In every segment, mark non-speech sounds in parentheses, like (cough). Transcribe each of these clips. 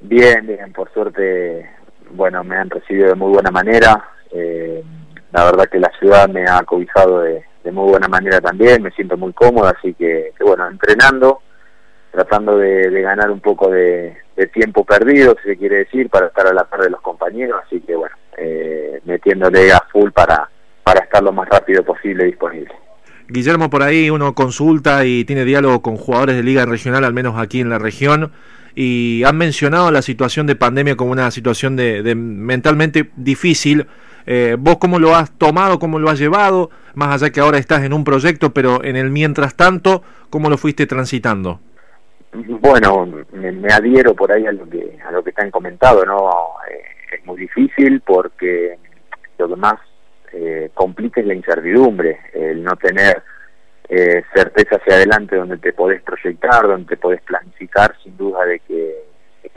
Bien, bien, por suerte, bueno, me han recibido de muy buena manera. Eh, la verdad que la ciudad me ha cobijado de, muy buena manera también, me siento muy cómodo, así que, bueno, entrenando, tratando de, ganar un poco de, tiempo perdido, si se quiere decir, para estar a la par de los compañeros, así que, bueno, eh, metiéndole a full para, para estar lo más rápido posible disponible. Guillermo, por ahí uno consulta y tiene diálogo con jugadores de liga regional, al menos aquí en la región, y han mencionado la situación de pandemia como una situación de, mentalmente difícil. Eh, ¿Vos cómo lo has tomado, cómo lo has llevado? Más allá que ahora estás en un proyecto, pero en el mientras tanto, ¿cómo lo fuiste transitando? Bueno, me, adhiero por ahí a lo que a lo que están comentado, ¿no? Eh, es muy difícil porque lo que más eh, complica es la incertidumbre, el no tener eh, certeza hacia adelante donde te podés proyectar, donde te podés planificar, sin duda de que,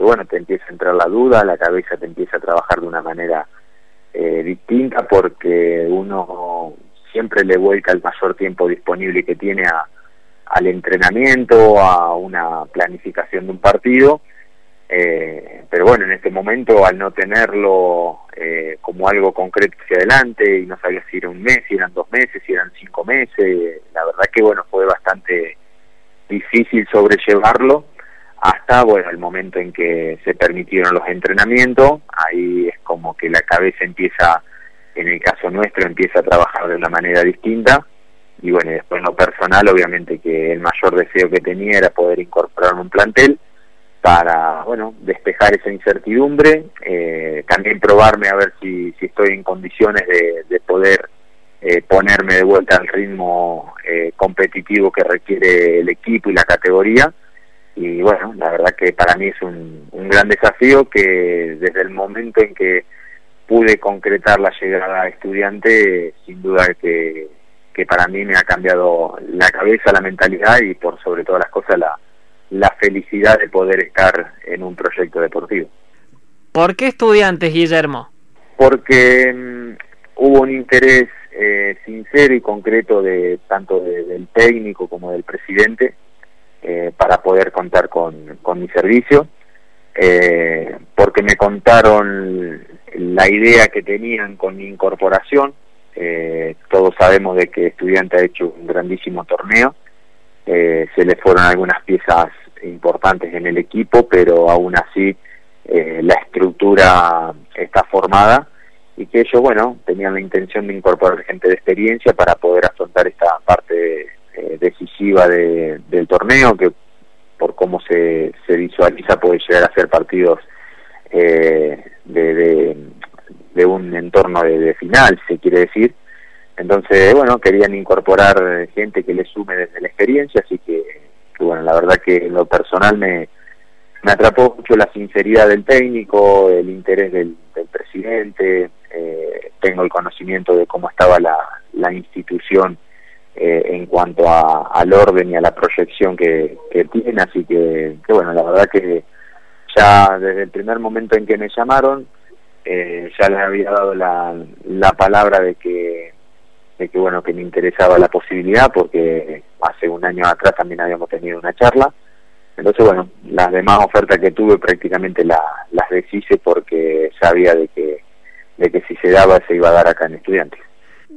bueno, te empieza a entrar la duda, la cabeza te empieza a trabajar de una manera eh, distinta porque uno siempre le vuelca el mayor tiempo disponible que tiene a, al entrenamiento, a una planificación de un partido. Eh, pero bueno, en este momento al no tenerlo eh, como algo concreto hacia adelante y no sabía si era un mes, si eran dos meses, si eran cinco meses, la verdad que bueno, fue bastante difícil sobrellevarlo hasta bueno el momento en que se permitieron los entrenamientos, ahí es como que la cabeza empieza, en el caso nuestro, empieza a trabajar de una manera distinta y bueno, después en lo personal obviamente que el mayor deseo que tenía era poder incorporarme un plantel para bueno despejar esa incertidumbre, eh, también probarme a ver si, si estoy en condiciones de, poder eh, ponerme de vuelta al ritmo eh, competitivo que requiere el equipo y la categoría. Y bueno, la verdad que para mí es un, un gran desafío que desde el momento en que pude concretar la llegada a estudiante, sin duda que, que para mí me ha cambiado la cabeza, la mentalidad y por sobre todas las cosas la, la felicidad de poder estar en un proyecto deportivo. ¿Por qué estudiantes, Guillermo? Porque mm, hubo un interés eh, sincero y concreto de tanto del técnico como del presidente eh, para poder contar con, con mi servicio, eh, porque me contaron la idea que tenían con mi incorporación. todos sabemos de que estudiante ha hecho un grandísimo torneo, se le fueron algunas piezas importantes en el equipo, pero aún así eh, la estructura está formada y que ellos, bueno, tenían la intención de incorporar gente de experiencia para poder afrontar esta parte decisiva del torneo, que por cómo se, se visualiza puede llegar a ser partidos eh, de, de, un entorno de, de final, se quiere decir. Entonces, bueno, querían incorporar gente que le sume desde la experiencia, así que bueno, la verdad que en lo personal me, me atrapó mucho la sinceridad del técnico, el interés del, presidente, eh, tengo el conocimiento de cómo estaba la, la institución eh, en cuanto a, al orden y a la proyección que, que tiene, así que, bueno, la verdad que ya desde el primer momento en que me llamaron, eh, ya les había dado la, la palabra de que de que bueno que me interesaba la posibilidad porque hace un año atrás también habíamos tenido una charla. Entonces bueno las demás ofertas que tuve prácticamente las deshice porque sabía de que de que si se daba se iba a dar acá en estudiantes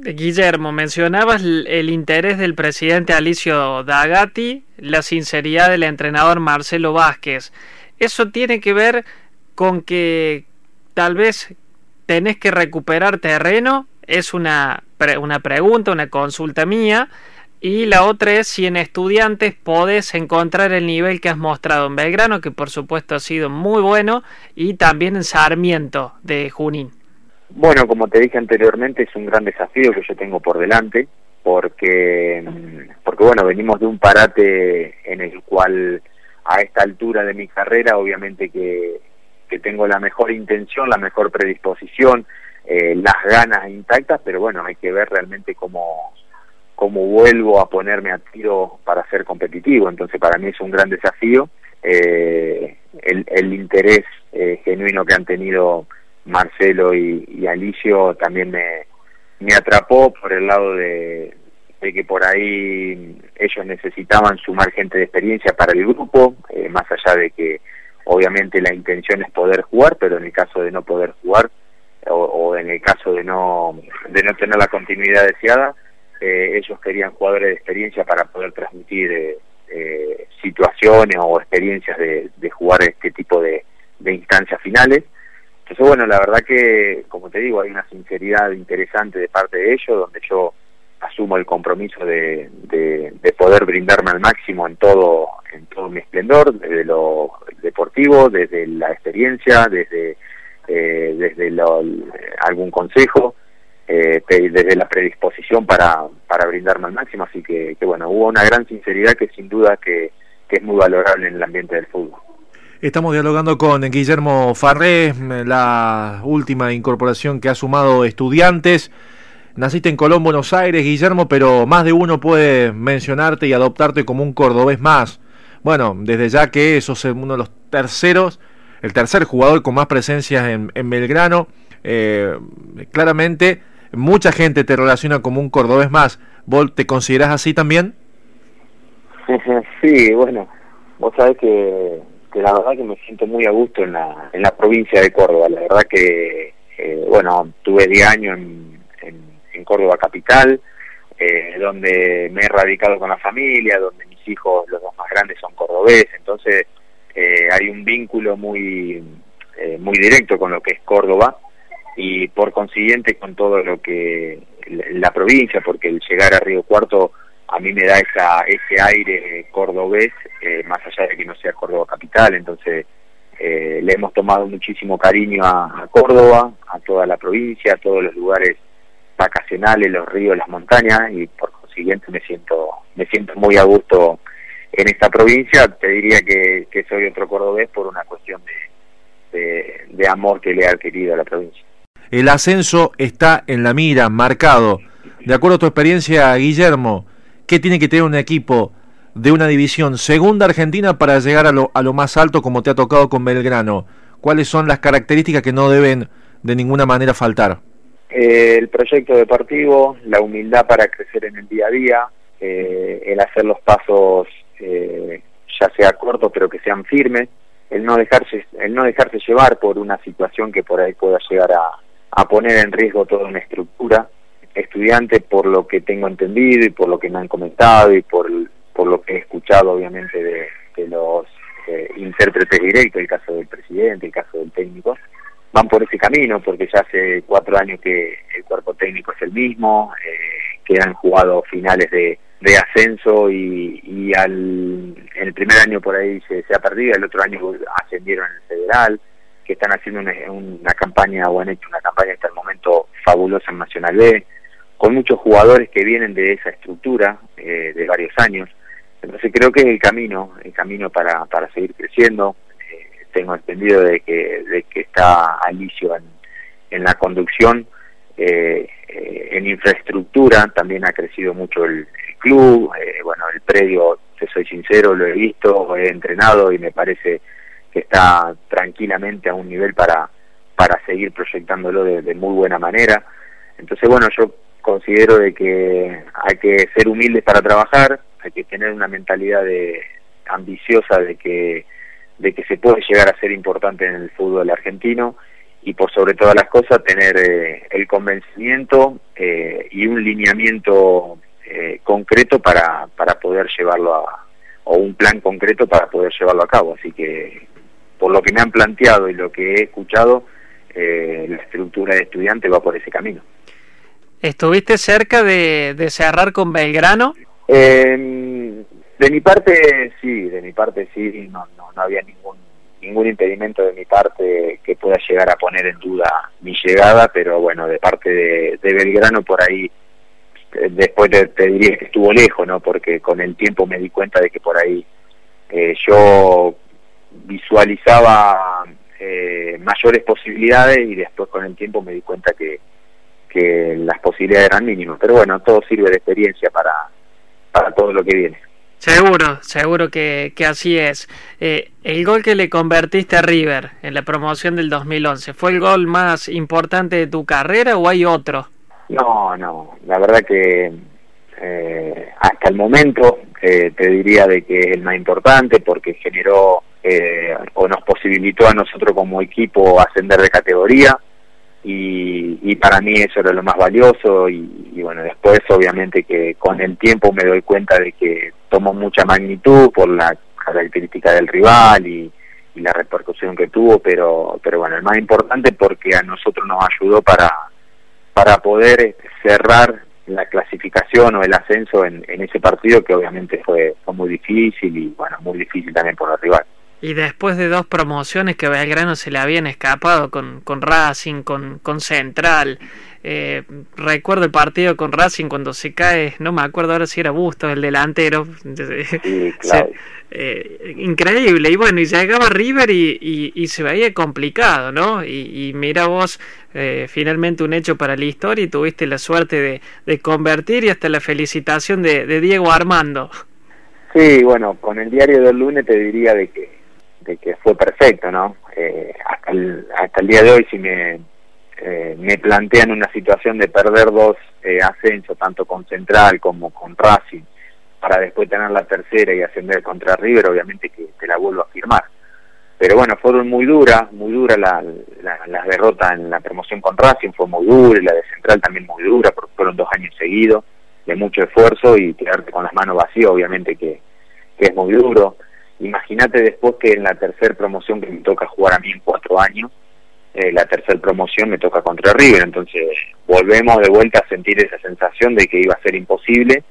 Guillermo, mencionabas el interés del presidente Alicio Dagati, la sinceridad del entrenador Marcelo Vázquez. ¿Eso tiene que ver con que tal vez tenés que recuperar terreno es una, una pregunta, una consulta mía. Y la otra es si en estudiantes podés encontrar el nivel que has mostrado en Belgrano, que por supuesto ha sido muy bueno, y también en Sarmiento de Junín. Bueno, como te dije anteriormente, es un gran desafío que yo tengo por delante, porque, porque bueno, venimos de un parate en el cual a esta altura de mi carrera, obviamente que, que tengo la mejor intención, la mejor predisposición, eh, las ganas intactas, pero bueno, hay que ver realmente cómo, cómo vuelvo a ponerme a tiro para ser competitivo. Entonces para mí es un gran desafío. Eh, el, el, interés eh, genuino que han tenido Marcelo y, Alicio también me, me atrapó por el lado de, de que por ahí ellos necesitaban sumar gente de experiencia para el grupo, más allá de que obviamente la intención es poder jugar, pero en el caso de no poder jugar o, en el caso de no, de no tener la continuidad deseada, eh, ellos querían jugadores de experiencia para poder transmitir eh, eh, situaciones o experiencias de, jugar este tipo de, instancias finales. Entonces, bueno, la verdad que, como te digo, hay una sinceridad interesante de parte de ellos, donde yo asumo el compromiso de, de, poder brindarme al máximo en todo, en todo mi esplendor, desde lo deportivo, desde la experiencia, desde, eh, desde algún consejo, eh, desde la predisposición para, para brindarme al máximo, así que, que, bueno, hubo una gran sinceridad que sin duda que es muy valorable en el ambiente del fútbol. Estamos dialogando con Guillermo Farré, la última incorporación que ha sumado estudiantes. Naciste en Colón, Buenos Aires, Guillermo, pero más de uno puede mencionarte y adoptarte como un cordobés más. Bueno, desde ya que sos uno de los terceros, el tercer jugador con más presencias en, Belgrano. Eh, claramente, mucha gente te relaciona como un cordobés más. ¿Vos te considerás así también? (laughs) Sí, bueno, vos sabés que, que, la verdad que me siento muy a gusto en la, en la provincia de Córdoba. La verdad que, eh, bueno, tuve 10 años en en Córdoba Capital, eh, donde me he radicado con la familia, donde mis hijos, los dos más grandes, son cordobeses, entonces eh, hay un vínculo muy, eh, muy directo con lo que es Córdoba y por consiguiente con todo lo que la provincia, porque el llegar a Río Cuarto a mí me da esa, ese aire cordobés, más allá de que no sea Córdoba capital, entonces le hemos tomado muchísimo cariño a, Córdoba, a toda la provincia, a todos los lugares vacacionales, los ríos, las montañas y por consiguiente me siento me siento muy a gusto en esta provincia. Te diría que, soy otro cordobés por una cuestión de, de, amor que le he adquirido a la provincia. El ascenso está en la mira, marcado. De acuerdo a tu experiencia, Guillermo, ¿qué tiene que tener un equipo de una división segunda argentina para llegar a lo, a lo más alto como te ha tocado con Belgrano? ¿Cuáles son las características que no deben de ninguna manera faltar? Eh, el proyecto deportivo, la humildad para crecer en el día a día, eh, el hacer los pasos eh, ya sea cortos pero que sean firmes, el no dejarse, el no dejarse llevar por una situación que por ahí pueda llegar a, poner en riesgo toda una estructura. Estudiante, por lo que tengo entendido y por lo que me han comentado y por, por lo que he escuchado obviamente de, de los intérpretes directos, el caso del presidente, el caso del técnico, van por ese camino, porque ya hace cuatro años que el cuerpo técnico es el mismo, eh, que han jugado finales de, de ascenso y, y al, en el primer año por ahí se, se ha perdido, el otro año ascendieron en el federal, que están haciendo una, una campaña o han hecho una campaña hasta el momento fabulosa en Nacional B, con muchos jugadores que vienen de esa estructura eh, de varios años. Entonces creo que es el camino, el camino para, para seguir creciendo tengo entendido de que, de que está Alicio en, en la conducción, eh, eh, en infraestructura también ha crecido mucho el, club, eh, bueno, el predio, te soy sincero, lo he visto, he entrenado y me parece que está tranquilamente a un nivel para, para seguir proyectándolo de muy buena manera. Entonces, bueno, yo considero de que hay que ser humildes para trabajar, hay que tener una mentalidad de ambiciosa de que de que se puede llegar a ser importante en el fútbol argentino y por sobre todas las cosas tener eh, el convencimiento eh, y un lineamiento eh, concreto para, para poder llevarlo a, o un plan concreto para poder llevarlo a cabo. Así que por lo que me han planteado y lo que he escuchado, la estructura de estudiante va por ese camino. ¿Estuviste cerca de, cerrar con Belgrano? De mi parte, sí, de mi parte sí, no, no, no había ningún ningún impedimento de mi parte que pueda llegar a poner en duda mi llegada, pero bueno, de parte de, Belgrano por ahí, eh, después te, diría que estuvo lejos, ¿no? Porque con el tiempo me di cuenta de que por ahí eh, yo visualizaba eh, mayores posibilidades y después con el tiempo me di cuenta que, que las posibilidades eran mínimas. Pero bueno, todo sirve de experiencia para, para todo lo que viene. Seguro, seguro que, que así es. Eh, el gol que le convertiste a River en la promoción del 2011, ¿fue el gol más importante de tu carrera o hay otro? No, no, la verdad que eh, hasta el momento eh, te diría de que es el más importante porque generó eh, o nos posibilitó a nosotros como equipo ascender de categoría y, para mí eso era lo más valioso y, bueno, después obviamente que con el tiempo me doy cuenta de que tomó mucha magnitud por la característica del rival y, la repercusión que tuvo, pero, pero bueno, el más importante porque a nosotros nos ayudó para, para poder cerrar la clasificación o el ascenso en, ese partido que obviamente fue, fue muy difícil y bueno, muy difícil también por el rival. Y después de dos promociones que Belgrano se le habían escapado con, con Racing, con, con Central, eh, recuerdo el partido con Racing cuando se cae, no me acuerdo ahora si era Bustos el delantero. (laughs) Eh, increíble. Y bueno, y llegaba River y, y, se veía complicado, ¿no? Y, mira vos, eh, finalmente un hecho para la historia y tuviste la suerte de, de convertir y hasta la felicitación de, de Diego Armando. Sí, bueno, con el diario del lunes te diría de que que fue perfecto, ¿no? Eh, hasta, el, hasta el día de hoy, si me, eh, me plantean una situación de perder dos eh, ascensos, tanto con Central como con Racing, para después tener la tercera y ascender contra River, obviamente que te la vuelvo a firmar. Pero bueno, fueron muy duras, muy duras la, la, derrotas en la promoción con Racing, fue muy dura, y la de Central también muy dura, porque fueron dos años seguidos de mucho esfuerzo y quedarte con las manos vacías, obviamente que, que es muy duro. Imagínate después que en la tercera promoción que me toca jugar a mí en cuatro años, eh, la tercera promoción me toca contra River, entonces volvemos de vuelta a sentir esa sensación de que iba a ser imposible.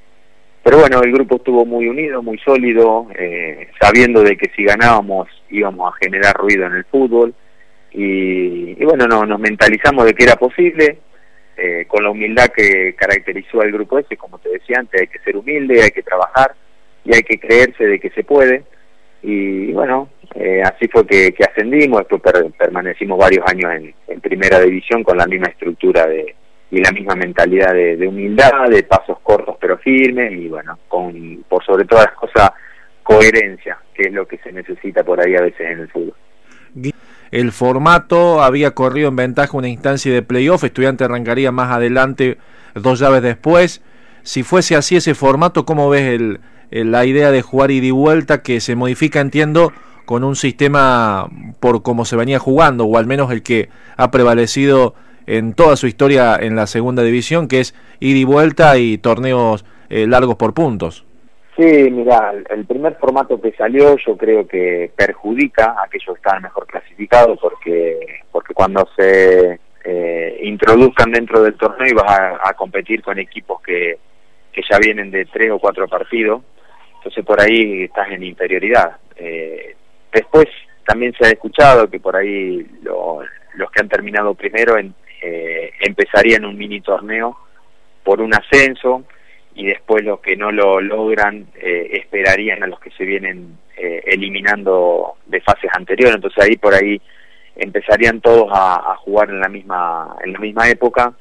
Pero bueno, el grupo estuvo muy unido, muy sólido, eh, sabiendo de que si ganábamos íbamos a generar ruido en el fútbol. Y, bueno, no, nos mentalizamos de que era posible, eh, con la humildad que caracterizó al grupo ese, como te decía antes, hay que ser humilde, hay que trabajar y hay que creerse de que se puede y bueno, eh, así fue que, ascendimos, después permanecimos varios años en, primera división con la misma estructura de, y la misma mentalidad de, humildad, de pasos cortos pero firmes y bueno, con por sobre todas las cosas coherencia, que es lo que se necesita por ahí a veces en el fútbol. El formato había corrido en ventaja una instancia de playoff, estudiante arrancaría más adelante, dos llaves después. Si fuese así ese formato, ¿cómo ves el, la idea de jugar ida y vuelta que se modifica, entiendo, con un sistema por como se venía jugando, o al menos el que ha prevalecido en toda su historia en la segunda división, que es ida y vuelta y torneos eh, largos por puntos. Sí, mira, el primer formato que salió yo creo que perjudica a aquellos que están mejor clasificados porque, porque cuando se eh, introduzcan dentro del torneo y vas a, a competir con equipos que, que ya vienen de tres o cuatro partidos, entonces por ahí estás en inferioridad. Eh, después también se ha escuchado que por ahí los que han terminado primero eh, empezarían un mini torneo por un ascenso y después los que no lo logran eh, esperarían a los que se vienen eliminando de fases anteriores. Entonces ahí por ahí empezarían todos a, jugar en la misma en la misma época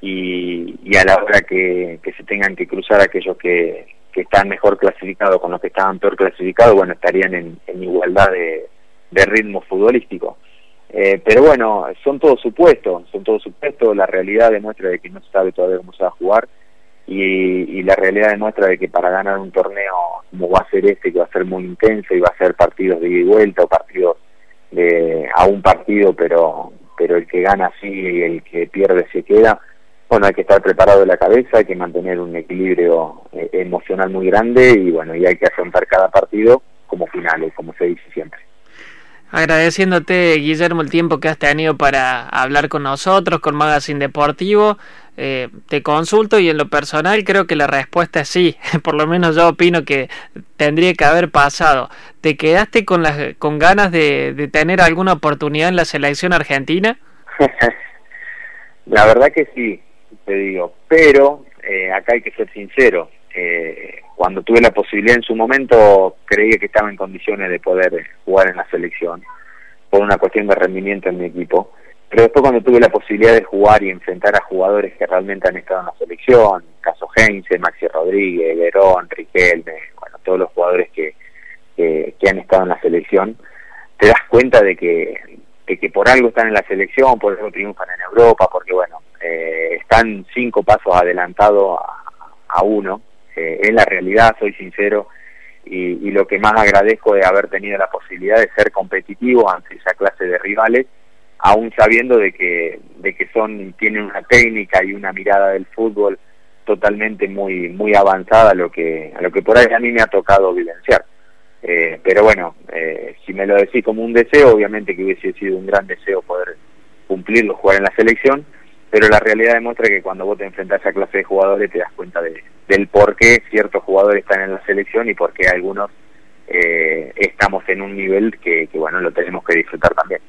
y, a la hora que se tengan que cruzar aquellos que, que están mejor clasificados con los que estaban peor clasificados, bueno, estarían en, igualdad de, ritmo futbolístico. Eh, pero bueno, son todos supuestos, son todos supuestos, la realidad demuestra de que no se sabe todavía cómo se va a jugar y, la realidad demuestra de que para ganar un torneo como va a ser este, que va a ser muy intenso y va a ser partidos de ida y vuelta o partidos de, a un partido, pero, pero el que gana sí y el que pierde se queda, bueno, hay que estar preparado de la cabeza, hay que mantener un equilibrio eh, emocional muy grande y bueno, y hay que afrontar cada partido como finales, como se dice siempre. Agradeciéndote, Guillermo, el tiempo que has tenido para hablar con nosotros, con Magazine Deportivo. Eh, te consulto y en lo personal creo que la respuesta es sí. (laughs) Por lo menos yo opino que tendría que haber pasado. ¿Te quedaste con, las, con ganas de, de tener alguna oportunidad en la selección argentina? (laughs) la verdad que sí te digo, pero eh, acá hay que ser sincero, eh, cuando tuve la posibilidad en su momento creía que estaba en condiciones de poder jugar en la selección por una cuestión de rendimiento en mi equipo, pero después cuando tuve la posibilidad de jugar y enfrentar a jugadores que realmente han estado en la selección, caso Heinze, Maxi Rodríguez, Verón, Riquelme, bueno, todos los jugadores que, que, han estado en la selección, te das cuenta de que, de que por algo están en la selección, por algo triunfan en Europa, porque bueno, eh, están cinco pasos adelantados a, uno, eh, en la realidad, soy sincero, y, lo que más agradezco de haber tenido la posibilidad de ser competitivo ante esa clase de rivales, aún sabiendo de que, de que son, tienen una técnica y una mirada del fútbol totalmente muy, muy avanzada a lo que, a lo que por ahí a mí me ha tocado vivenciar. Eh, pero bueno, eh, si me lo decís como un deseo, obviamente que hubiese sido un gran deseo poder cumplirlo, jugar en la selección, pero la realidad demuestra que cuando vos te enfrentás a clase de jugadores te das cuenta de, del por qué ciertos jugadores están en la selección y por qué algunos eh, estamos en un nivel que, que, bueno, lo tenemos que disfrutar también.